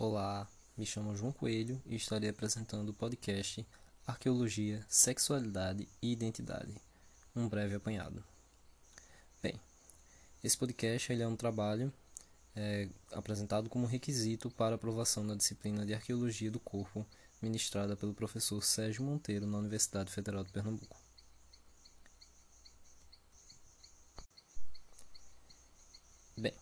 Olá, me chamo João Coelho e estarei apresentando o podcast Arqueologia, Sexualidade e Identidade. Um breve apanhado. Bem, esse podcast ele é um trabalho é, apresentado como requisito para aprovação na disciplina de Arqueologia do Corpo, ministrada pelo professor Sérgio Monteiro na Universidade Federal de Pernambuco. Bem,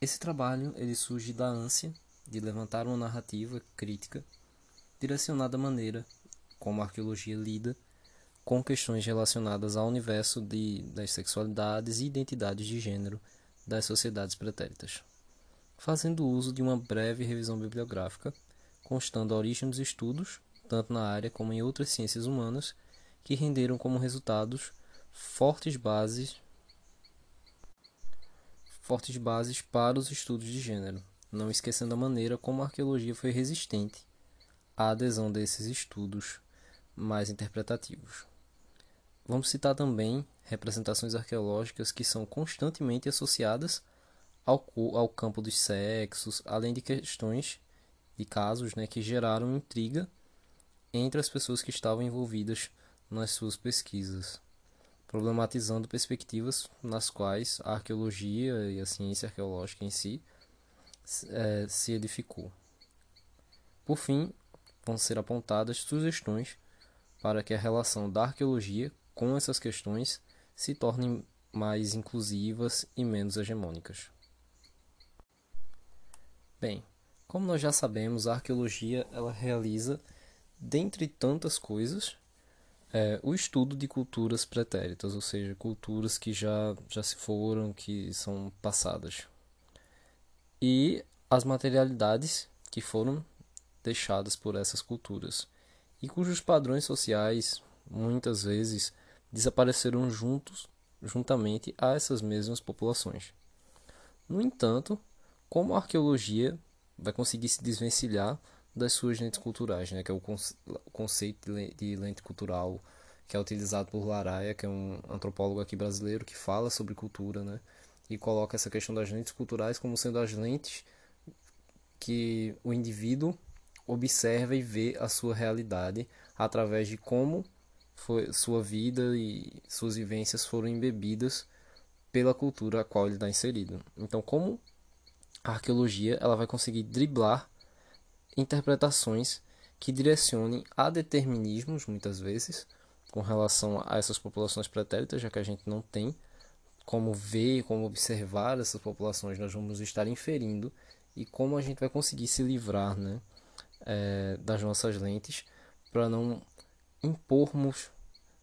esse trabalho ele surge da ânsia de levantar uma narrativa crítica direcionada à maneira como a arqueologia lida com questões relacionadas ao universo de, das sexualidades e identidades de gênero das sociedades pretéritas, fazendo uso de uma breve revisão bibliográfica, constando a origem dos estudos, tanto na área como em outras ciências humanas, que renderam como resultados fortes bases fortes bases para os estudos de gênero, não esquecendo a maneira como a arqueologia foi resistente à adesão desses estudos mais interpretativos. Vamos citar também representações arqueológicas que são constantemente associadas ao, ao campo dos sexos, além de questões e casos né, que geraram intriga entre as pessoas que estavam envolvidas nas suas pesquisas, problematizando perspectivas nas quais a arqueologia e a ciência arqueológica em si é, se edificou. Por fim, vão ser apontadas sugestões para que a relação da arqueologia com essas questões se tornem mais inclusivas e menos hegemônicas. Bem, como nós já sabemos, a arqueologia ela realiza, dentre tantas coisas, é, o estudo de culturas pretéritas, ou seja, culturas que já, já se foram, que são passadas e as materialidades que foram deixadas por essas culturas e cujos padrões sociais muitas vezes desapareceram juntos juntamente a essas mesmas populações. No entanto, como a arqueologia vai conseguir se desvencilhar das suas lentes culturais, né, que é o, conceito de lente cultural que é utilizado por Laraia, que é um antropólogo aqui brasileiro que fala sobre cultura, né, e coloca essa questão das lentes culturais como sendo as lentes que o indivíduo observa e vê a sua realidade através de como foi sua vida e suas vivências foram embebidas pela cultura a qual ele está inserido. Então, como a arqueologia ela vai conseguir driblar interpretações que direcionem a determinismos, muitas vezes, com relação a essas populações pretéritas, já que a gente não tem como ver, como observar essas populações, nós vamos estar inferindo e como a gente vai conseguir se livrar né, é, das nossas lentes para não impormos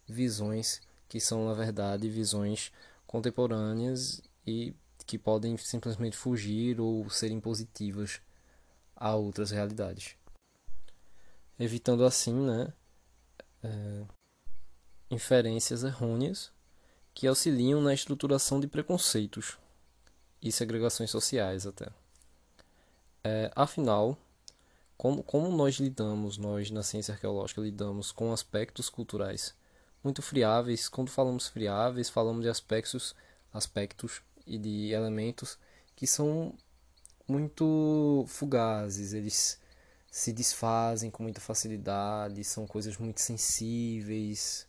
visões que são, na verdade, visões contemporâneas e que podem simplesmente fugir ou ser impositivas a outras realidades. Evitando assim né, é, inferências errôneas que auxiliam na estruturação de preconceitos e segregações sociais até. É, afinal, como, como nós lidamos, nós na ciência arqueológica lidamos com aspectos culturais muito friáveis. Quando falamos friáveis, falamos de aspectos, aspectos e de elementos que são muito fugazes, eles se desfazem com muita facilidade, são coisas muito sensíveis,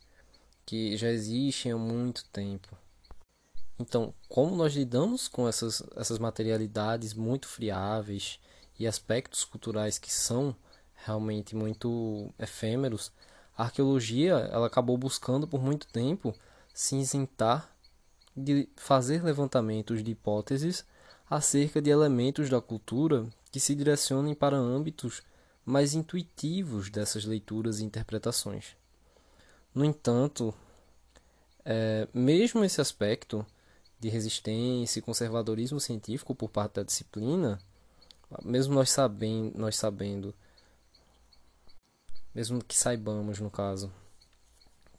que já existem há muito tempo. Então, como nós lidamos com essas, essas materialidades muito friáveis e aspectos culturais que são realmente muito efêmeros, a arqueologia ela acabou buscando por muito tempo se isentar de fazer levantamentos de hipóteses acerca de elementos da cultura que se direcionem para âmbitos mais intuitivos dessas leituras e interpretações. No entanto, é, mesmo esse aspecto de resistência e conservadorismo científico por parte da disciplina, mesmo nós sabendo, nós sabendo, mesmo que saibamos no caso,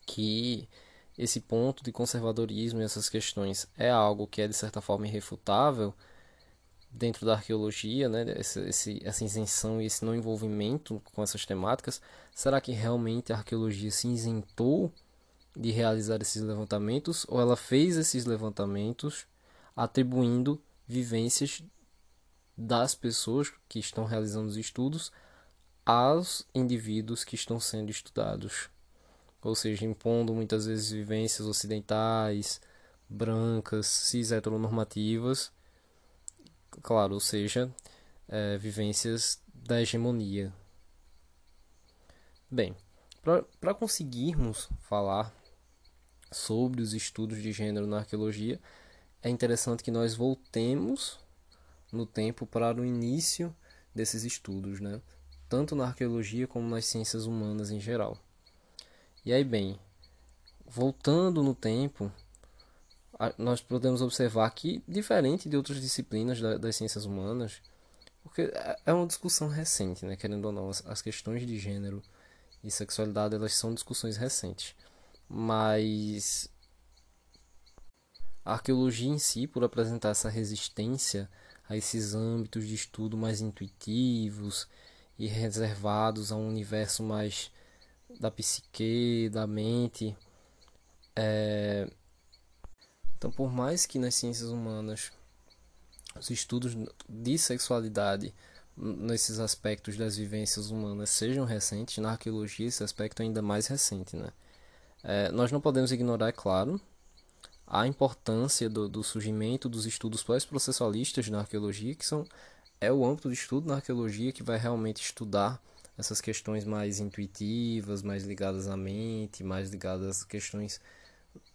que esse ponto de conservadorismo e essas questões é algo que é de certa forma irrefutável dentro da arqueologia, né, esse, essa isenção e esse não envolvimento com essas temáticas, será que realmente a arqueologia se isentou de realizar esses levantamentos ou ela fez esses levantamentos atribuindo vivências das pessoas que estão realizando os estudos aos indivíduos que estão sendo estudados. Ou seja, impondo muitas vezes vivências ocidentais, brancas, cis heteronormativas, claro, ou seja, é, vivências da hegemonia. Bem, para conseguirmos falar sobre os estudos de gênero na arqueologia, é interessante que nós voltemos no tempo para o início desses estudos, né? tanto na arqueologia como nas ciências humanas em geral. E aí, bem, voltando no tempo, nós podemos observar que, diferente de outras disciplinas das ciências humanas, porque é, é uma discussão recente, né? querendo ou não, as questões de gênero e sexualidade elas são discussões recentes, mas a arqueologia em si, por apresentar essa resistência a esses âmbitos de estudo mais intuitivos e reservados a um universo mais da psique, da mente. É... Então, por mais que nas ciências humanas os estudos de sexualidade nesses aspectos das vivências humanas sejam recentes, na arqueologia esse aspecto é ainda mais recente. Né? É, nós não podemos ignorar, é claro, a importância do, do surgimento dos estudos pós-processualistas na arqueologia, que são é o âmbito de estudo na arqueologia que vai realmente estudar essas questões mais intuitivas, mais ligadas à mente, mais ligadas a questões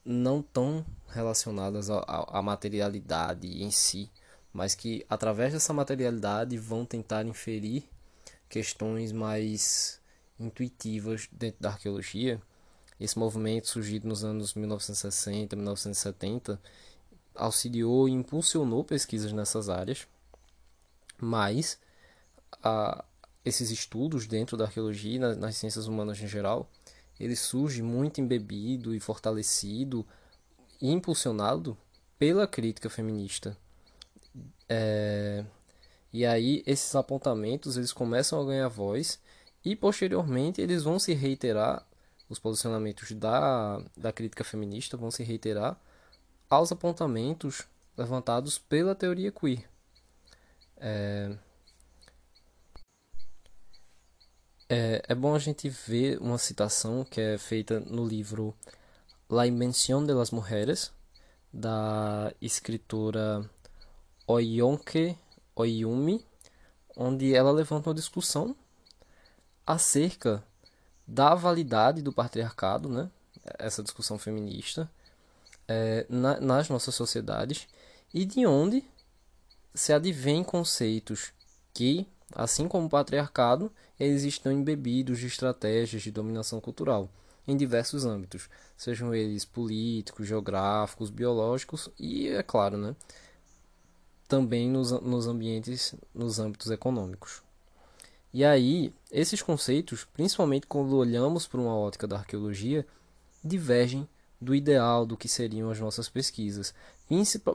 não tão relacionadas à, materialidade em si, mas que através dessa materialidade vão tentar inferir questões mais intuitivas dentro da arqueologia. Esse movimento surgido nos anos 1960, 1970 auxiliou e impulsionou pesquisas nessas áreas mas a, esses estudos dentro da arqueologia e nas, nas ciências humanas em geral, ele surge muito embebido e fortalecido e impulsionado pela crítica feminista. É, e aí esses apontamentos eles começam a ganhar voz e posteriormente eles vão se reiterar, os posicionamentos da, da crítica feminista vão se reiterar aos apontamentos levantados pela teoria queer. É, é, é bom a gente ver uma citação que é feita no livro La Invención de las Mujeres, da escritora Oyonke Oyumi, onde ela levanta uma discussão acerca da validade do patriarcado, né? essa discussão feminista, é, na, nas nossas sociedades, e de onde se advém conceitos que, assim como o patriarcado, eles estão embebidos de estratégias de dominação cultural em diversos âmbitos, sejam eles políticos, geográficos, biológicos e, é claro, né, também nos, nos ambientes, nos âmbitos econômicos. E aí, esses conceitos, principalmente quando olhamos para uma ótica da arqueologia, divergem do ideal do que seriam as nossas pesquisas,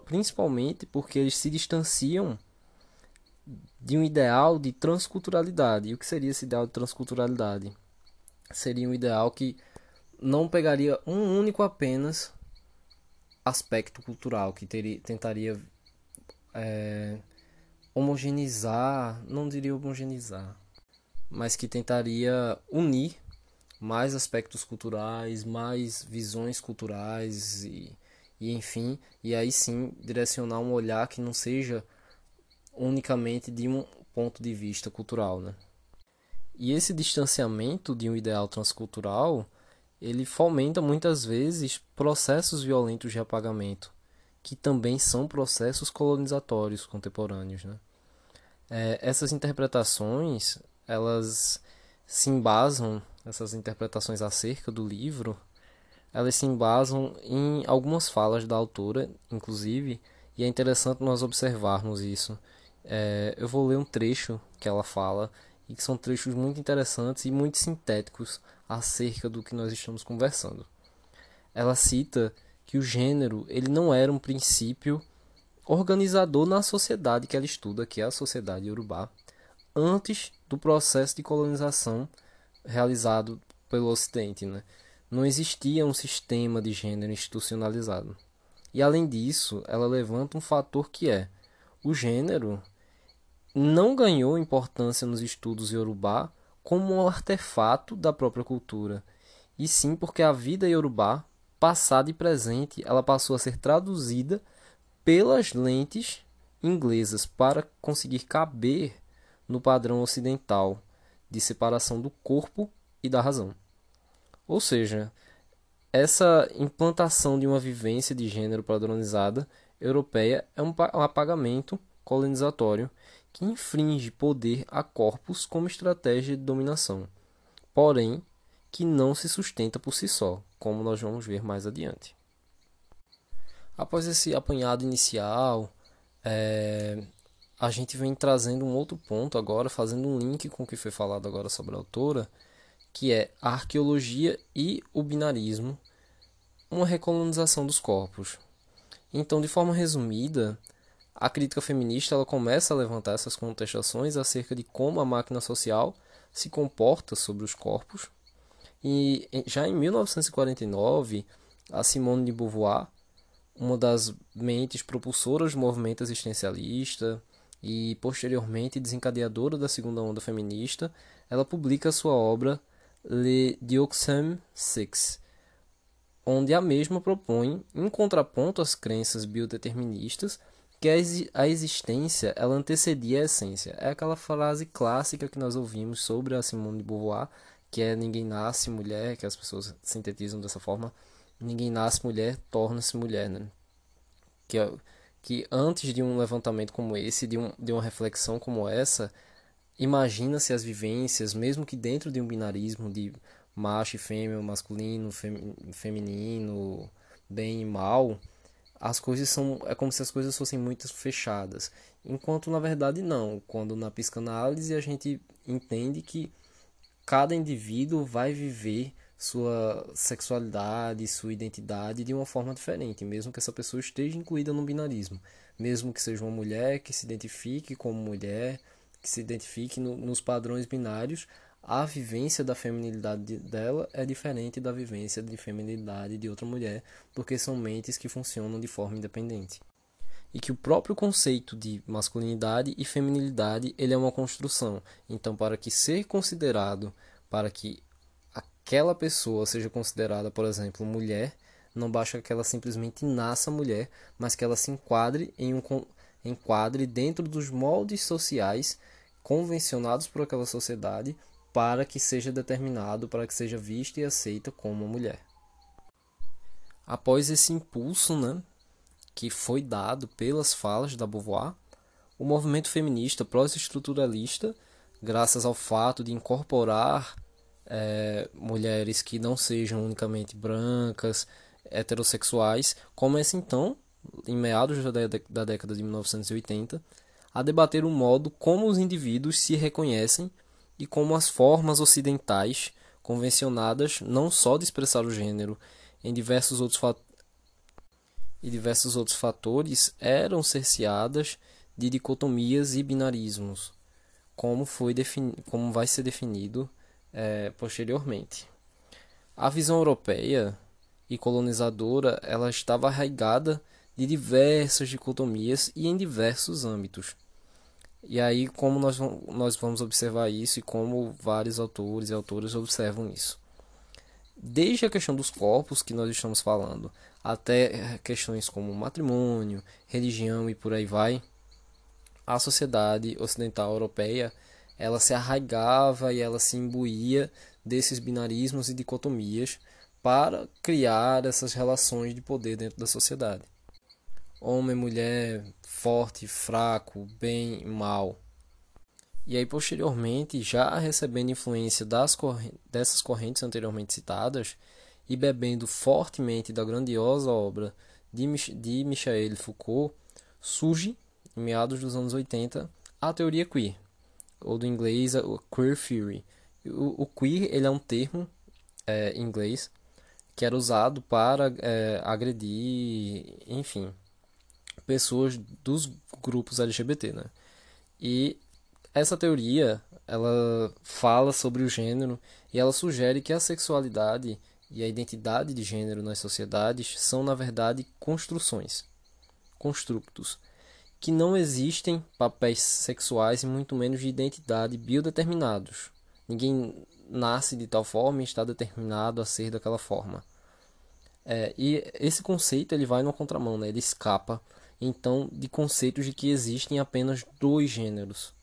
principalmente porque eles se distanciam de um ideal de transculturalidade. E o que seria esse ideal de transculturalidade? Seria um ideal que não pegaria um único apenas aspecto cultural, que teria, tentaria é, homogeneizar, não diria homogeneizar, mas que tentaria unir mais aspectos culturais, mais visões culturais e, e enfim, e aí sim direcionar um olhar que não seja unicamente de um ponto de vista cultural, né? E esse distanciamento de um ideal transcultural, ele fomenta muitas vezes processos violentos de apagamento, que também são processos colonizatórios contemporâneos, né? É, essas interpretações, elas se embasam essas interpretações acerca do livro, elas se embasam em algumas falas da autora, inclusive, e é interessante nós observarmos isso. É, eu vou ler um trecho que ela fala, e que são trechos muito interessantes e muito sintéticos acerca do que nós estamos conversando. Ela cita que o gênero ele não era um princípio organizador na sociedade que ela estuda, que é a sociedade urubá, antes do processo de colonização realizado pelo Ocidente. Né? Não existia um sistema de gênero institucionalizado. E além disso, ela levanta um fator que é o gênero não ganhou importância nos estudos iorubá como um artefato da própria cultura, e sim porque a vida iorubá, passada e presente, ela passou a ser traduzida pelas lentes inglesas para conseguir caber no padrão ocidental de separação do corpo e da razão. Ou seja, essa implantação de uma vivência de gênero padronizada europeia é um apagamento colonizatório que infringe poder a corpos como estratégia de dominação, porém que não se sustenta por si só, como nós vamos ver mais adiante. Após esse apanhado inicial, é, a gente vem trazendo um outro ponto agora, fazendo um link com o que foi falado agora sobre a autora, que é a arqueologia e o binarismo, uma recolonização dos corpos. Então, de forma resumida, a crítica feminista ela começa a levantar essas contestações acerca de como a máquina social se comporta sobre os corpos. E já em 1949, a Simone de Beauvoir, uma das mentes propulsoras do movimento existencialista e posteriormente desencadeadora da segunda onda feminista, ela publica sua obra Le Dioxem Six, onde a mesma propõe, em contraponto às crenças biodeterministas, que a existência ela antecedia a essência. É aquela frase clássica que nós ouvimos sobre a Simone de Beauvoir, que é ninguém nasce mulher, que as pessoas sintetizam dessa forma, ninguém nasce mulher, torna-se mulher, né? Que, é, que antes de um levantamento como esse, de, um, de uma reflexão como essa, imagina-se as vivências, mesmo que dentro de um binarismo de macho e fêmea, masculino, fem, feminino, bem e mal, as coisas são é como se as coisas fossem muito fechadas, enquanto na verdade não. Quando na psicanálise a gente entende que cada indivíduo vai viver sua sexualidade, sua identidade de uma forma diferente, mesmo que essa pessoa esteja incluída no binarismo, mesmo que seja uma mulher que se identifique como mulher, que se identifique no, nos padrões binários, a vivência da feminilidade dela é diferente da vivência de feminilidade de outra mulher, porque são mentes que funcionam de forma independente. E que o próprio conceito de masculinidade e feminilidade ele é uma construção. Então, para que ser considerado, para que aquela pessoa seja considerada, por exemplo, mulher, não basta que ela simplesmente nasça mulher, mas que ela se enquadre em um enquadre dentro dos moldes sociais convencionados por aquela sociedade para que seja determinado, para que seja vista e aceita como mulher. Após esse impulso, né, que foi dado pelas falas da Beauvoir, o movimento feminista pós-estruturalista, graças ao fato de incorporar é, mulheres que não sejam unicamente brancas, heterossexuais, começa então, em meados da, da década de 1980, a debater o modo como os indivíduos se reconhecem e como as formas ocidentais convencionadas não só de expressar o gênero em diversos outros e diversos outros fatores eram cerceadas de dicotomias e binarismos, como foi como vai ser definido é, posteriormente. A visão europeia e colonizadora ela estava arraigada de diversas dicotomias e em diversos âmbitos. E aí, como nós, nós vamos observar isso e como vários autores e autoras observam isso. Desde a questão dos corpos que nós estamos falando, até questões como matrimônio, religião e por aí vai, a sociedade ocidental europeia ela se arraigava e ela se imbuía desses binarismos e dicotomias para criar essas relações de poder dentro da sociedade. Homem, mulher, forte, fraco, bem, mal. E aí, posteriormente, já recebendo influência das dessas correntes anteriormente citadas e bebendo fortemente da grandiosa obra de, Mich de Michel Foucault, surge, em meados dos anos 80, a teoria queer, ou do inglês, o queer theory. O, o queer ele é um termo é, em inglês que era usado para é, agredir, enfim, pessoas dos grupos LGBT, né? E essa teoria, ela fala sobre o gênero e ela sugere que a sexualidade e a identidade de gênero nas sociedades são, na verdade, construções, construtos, que não existem papéis sexuais e muito menos de identidade biodeterminados. Ninguém nasce de tal forma e está determinado a ser daquela forma. É, e esse conceito ele vai no contramão, né? ele escapa então de conceitos de que existem apenas dois gêneros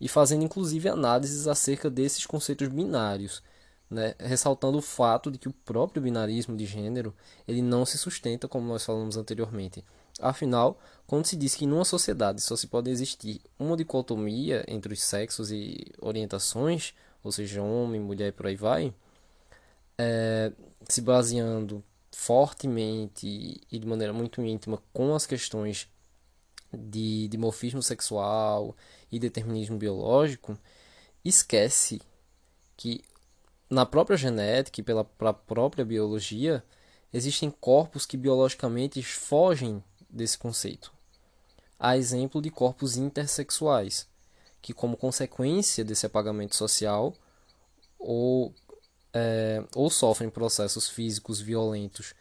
e fazendo inclusive análises acerca desses conceitos binários, né? ressaltando o fato de que o próprio binarismo de gênero ele não se sustenta como nós falamos anteriormente. Afinal, quando se diz que numa sociedade só se pode existir uma dicotomia entre os sexos e orientações, ou seja, homem, mulher e por aí vai, é, se baseando fortemente e de maneira muito íntima com as questões de dimorfismo sexual e determinismo biológico, esquece que na própria genética e pela própria biologia existem corpos que biologicamente fogem desse conceito. Há exemplo de corpos intersexuais, que, como consequência desse apagamento social, ou, é, ou sofrem processos físicos violentos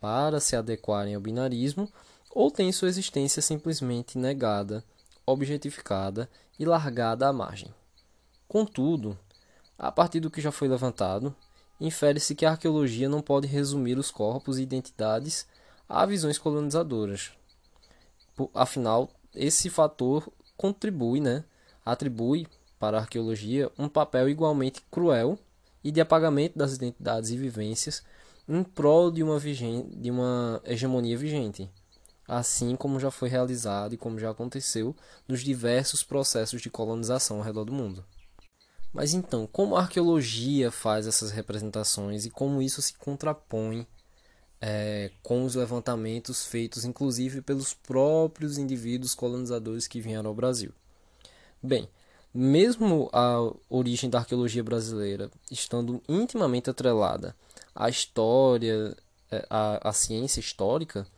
para se adequarem ao binarismo, ou têm sua existência simplesmente negada, objetificada e largada à margem. Contudo, a partir do que já foi levantado, infere-se que a arqueologia não pode resumir os corpos e identidades a visões colonizadoras. Afinal, esse fator contribui, né, atribui para a arqueologia um papel igualmente cruel e de apagamento das identidades e vivências em prol de uma, de uma hegemonia vigente, assim como já foi realizado e como já aconteceu nos diversos processos de colonização ao redor do mundo. Mas então, como a arqueologia faz essas representações e como isso se contrapõe é, com os levantamentos feitos inclusive pelos próprios indivíduos colonizadores que vieram ao Brasil. Bem, mesmo a origem da arqueologia brasileira estando intimamente atrelada à história, é, à, à ciência histórica,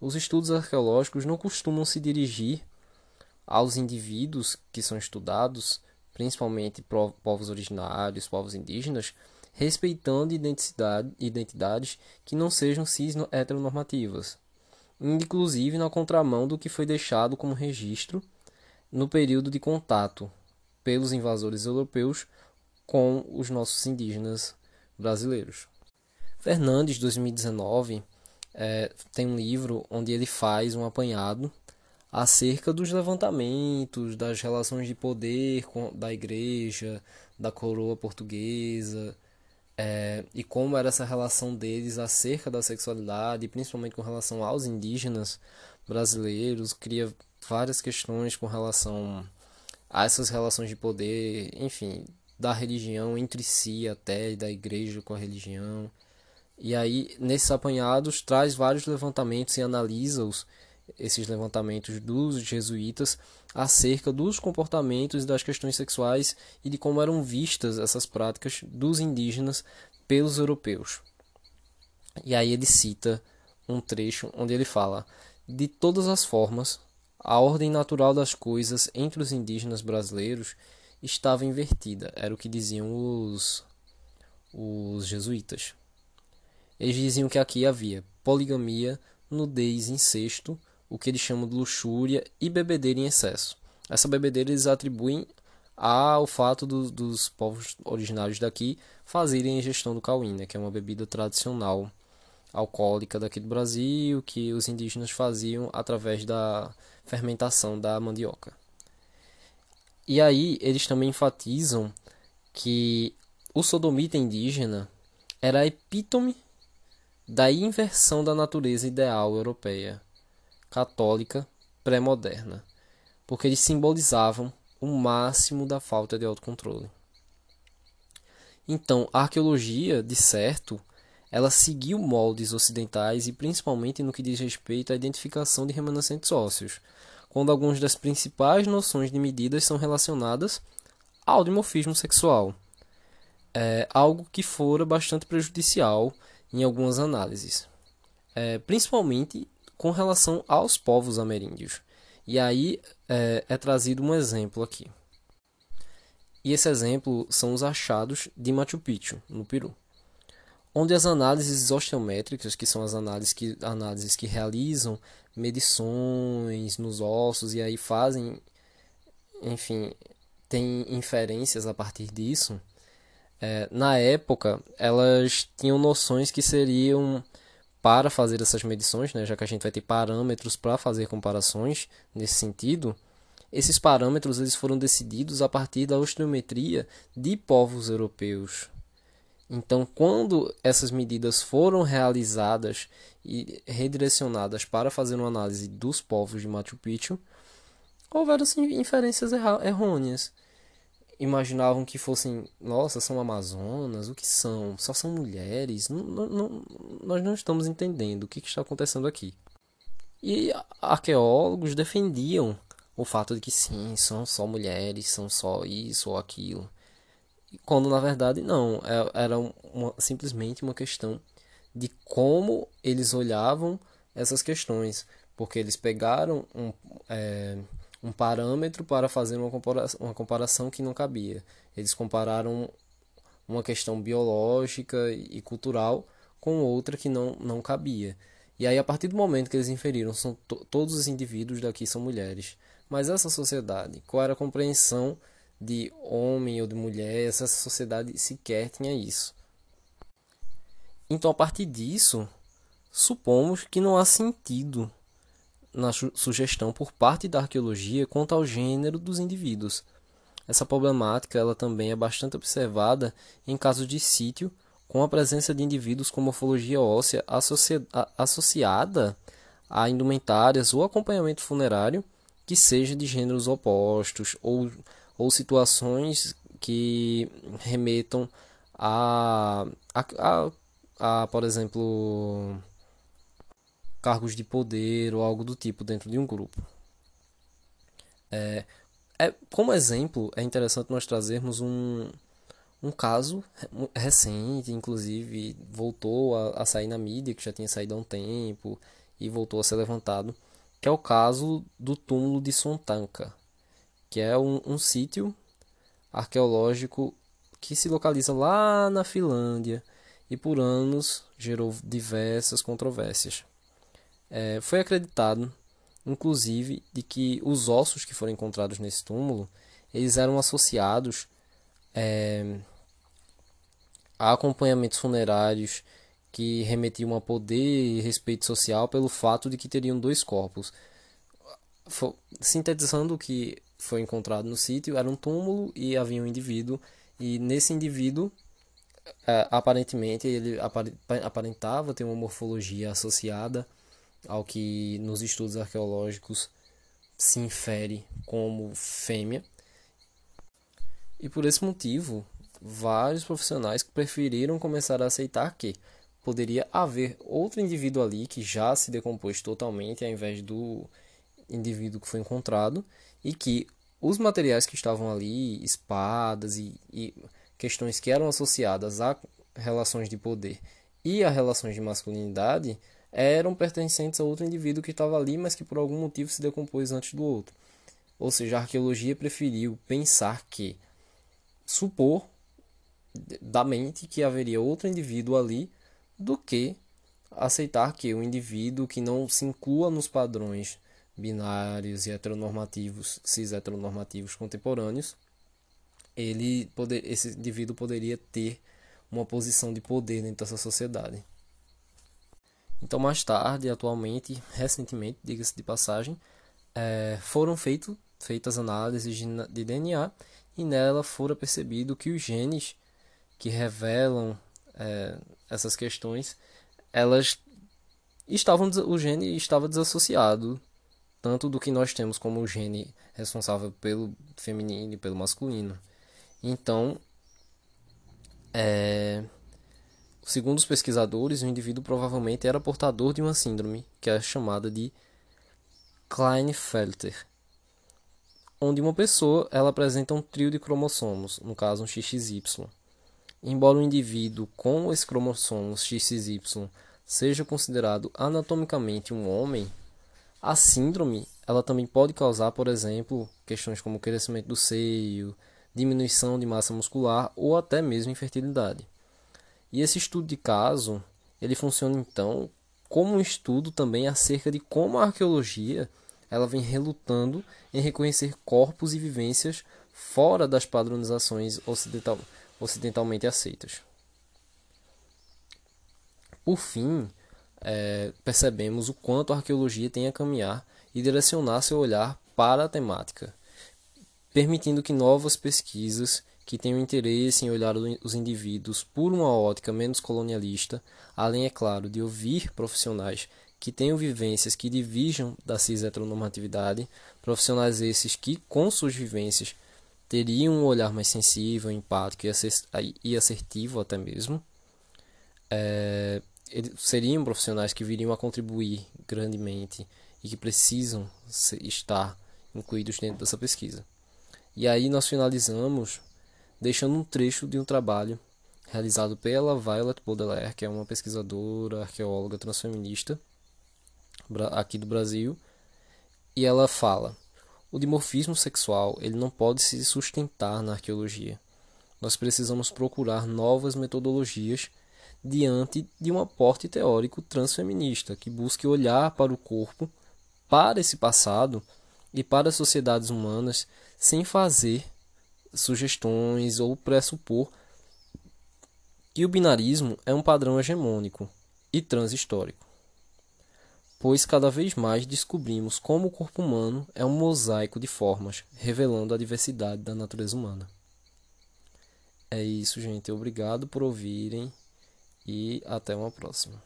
os estudos arqueológicos não costumam se dirigir aos indivíduos que são estudados, principalmente povos originários, povos indígenas, respeitando identidade, identidades que não sejam cis heteronormativas, inclusive na contramão do que foi deixado como registro no período de contato pelos invasores europeus com os nossos indígenas brasileiros. Fernandes, 2019, é, tem um livro onde ele faz um apanhado acerca dos levantamentos, das relações de poder com, da igreja, da coroa portuguesa, é, e como era essa relação deles acerca da sexualidade, principalmente com relação aos indígenas brasileiros, cria várias questões com relação a essas relações de poder, enfim, da religião entre si até, da igreja com a religião. E aí, nesses apanhados, traz vários levantamentos e analisa-os, esses levantamentos dos jesuítas, acerca dos comportamentos e das questões sexuais e de como eram vistas essas práticas dos indígenas pelos europeus. E aí ele cita um trecho onde ele fala: De todas as formas, a ordem natural das coisas entre os indígenas brasileiros estava invertida, era o que diziam os, os jesuítas. Eles diziam que aqui havia poligamia, nudez, incesto, o que eles chamam de luxúria e bebedeira em excesso. Essa bebedeira eles atribuem ao fato do, dos povos originários daqui fazerem a ingestão do cauim, né, que é uma bebida tradicional alcoólica daqui do Brasil, que os indígenas faziam através da fermentação da mandioca. E aí eles também enfatizam que o sodomita indígena era a epítome da inversão da natureza ideal europeia católica pré-moderna, porque eles simbolizavam o máximo da falta de autocontrole. Então, a arqueologia, de certo, ela seguiu moldes ocidentais e principalmente no que diz respeito à identificação de remanescentes ósseos, quando algumas das principais noções de medidas são relacionadas ao dimorfismo sexual. É algo que fora bastante prejudicial em algumas análises, é, principalmente com relação aos povos ameríndios. E aí é, é trazido um exemplo aqui. E esse exemplo são os achados de Machu Picchu, no Peru, onde as análises osteométricas, que são as análises que, análises que realizam medições nos ossos e aí fazem, enfim, tem inferências a partir disso. É, na época, elas tinham noções que seriam para fazer essas medições, né, já que a gente vai ter parâmetros para fazer comparações nesse sentido. Esses parâmetros eles foram decididos a partir da osteometria de povos europeus. Então, quando essas medidas foram realizadas e redirecionadas para fazer uma análise dos povos de Machu Picchu, houveram inferências errôneas. Imaginavam que fossem, nossa, são amazonas, o que são? Só são mulheres? Não, não, nós não estamos entendendo o que, está acontecendo aqui. E arqueólogos defendiam o fato de que sim, são só mulheres, são só isso ou aquilo. Quando na verdade não, é, era uma, simplesmente uma questão de como eles olhavam essas questões, porque eles pegaram um, é, um parâmetro para fazer uma comparação, uma comparação que não cabia. Eles compararam uma questão biológica e cultural com outra que não, não cabia. E aí, a partir do momento que eles inferiram, são todos os indivíduos daqui são mulheres. Mas essa sociedade, qual era a compreensão de homem ou de mulher? Essa sociedade sequer tinha isso. Então, a partir disso, supomos que não há sentido na sugestão por parte da arqueologia quanto ao gênero dos indivíduos. Essa problemática ela também é bastante observada em casos de sítio com a presença de indivíduos com morfologia óssea associada a indumentárias ou acompanhamento funerário que seja de gêneros opostos ou, ou situações que remetam a, a, a, a, por exemplo, cargos de poder ou algo do tipo dentro de um grupo. É, é, como exemplo, é interessante nós trazermos um, um caso recente, inclusive voltou a, a, sair na mídia, que já tinha saído há um tempo e voltou a ser levantado, que é o caso do túmulo de Sontanka, que é um, um sítio arqueológico que se localiza lá na Finlândia e por anos gerou diversas controvérsias. É, foi acreditado, inclusive, de que os ossos que foram encontrados nesse túmulo eles eram associados é, a acompanhamentos funerários que remetiam a poder e respeito social pelo fato de que teriam dois corpos. Sintetizando o que foi encontrado no sítio, era um túmulo e havia um indivíduo, e nesse indivíduo, é, aparentemente, ele aparentava ter uma morfologia associada ao que nos estudos arqueológicos se infere como fêmea. E por esse motivo, vários profissionais preferiram começar a aceitar que poderia haver outro indivíduo ali que já se decompôs totalmente ao invés do indivíduo que foi encontrado e que os materiais que estavam ali, espadas e, e questões que eram associadas a relações de poder e a relações de masculinidade, eram pertencentes a outro indivíduo que estava ali, mas que por algum motivo se decompôs antes do outro. Ou seja, a arqueologia preferiu pensar que, supor da mente que haveria outro indivíduo ali, do que aceitar que o indivíduo que não se inclua nos padrões binários e heteronormativos, cis heteronormativos contemporâneos, ele poder, esse indivíduo poderia ter uma posição de poder dentro dessa sociedade. Então, mais tarde, atualmente, recentemente, diga-se de passagem, é, foram feito, feitas análises de, DNA e nela fora percebido que os genes que revelam é, essas questões, elas estavam o gene estava desassociado tanto do que nós temos como o gene responsável pelo feminino e pelo masculino. Então, é, Segundo os pesquisadores, o indivíduo provavelmente era portador de uma síndrome, que é chamada de Klinefelter, onde uma pessoa ela apresenta um trio de cromossomos, no caso um XXY. Embora o indivíduo com esse cromossomos XXY seja considerado anatomicamente um homem, a síndrome ela também pode causar, por exemplo, questões como crescimento do seio, diminuição de massa muscular ou até mesmo infertilidade. E esse estudo de caso, ele funciona então como um estudo também acerca de como a arqueologia ela vem relutando em reconhecer corpos e vivências fora das padronizações ocidental, ocidentalmente aceitas. Por fim, é, percebemos o quanto a arqueologia tem a caminhar e direcionar seu olhar para a temática, permitindo que novas pesquisas que tenham interesse em olhar os indivíduos por uma ótica menos colonialista, além, é claro, de ouvir profissionais que tenham vivências que divirjam da cis heteronormatividade, profissionais esses que, com suas vivências, teriam um olhar mais sensível, empático e assertivo até mesmo, é, seriam profissionais que viriam a contribuir grandemente e que precisam estar incluídos dentro dessa pesquisa. E aí nós finalizamos deixando um trecho de um trabalho realizado pela Violet Baudelaire, que é uma pesquisadora, arqueóloga transfeminista aqui do Brasil, e ela fala: o dimorfismo sexual ele não pode se sustentar na arqueologia. Nós precisamos procurar novas metodologias diante de um aporte teórico transfeminista que busque olhar para o corpo, para esse passado e para as sociedades humanas sem fazer sugestões ou pressupor que o binarismo é um padrão hegemônico e transhistórico. Pois cada vez mais descobrimos como o corpo humano é um mosaico de formas, revelando a diversidade da natureza humana. É isso, gente. Obrigado por ouvirem e até uma próxima.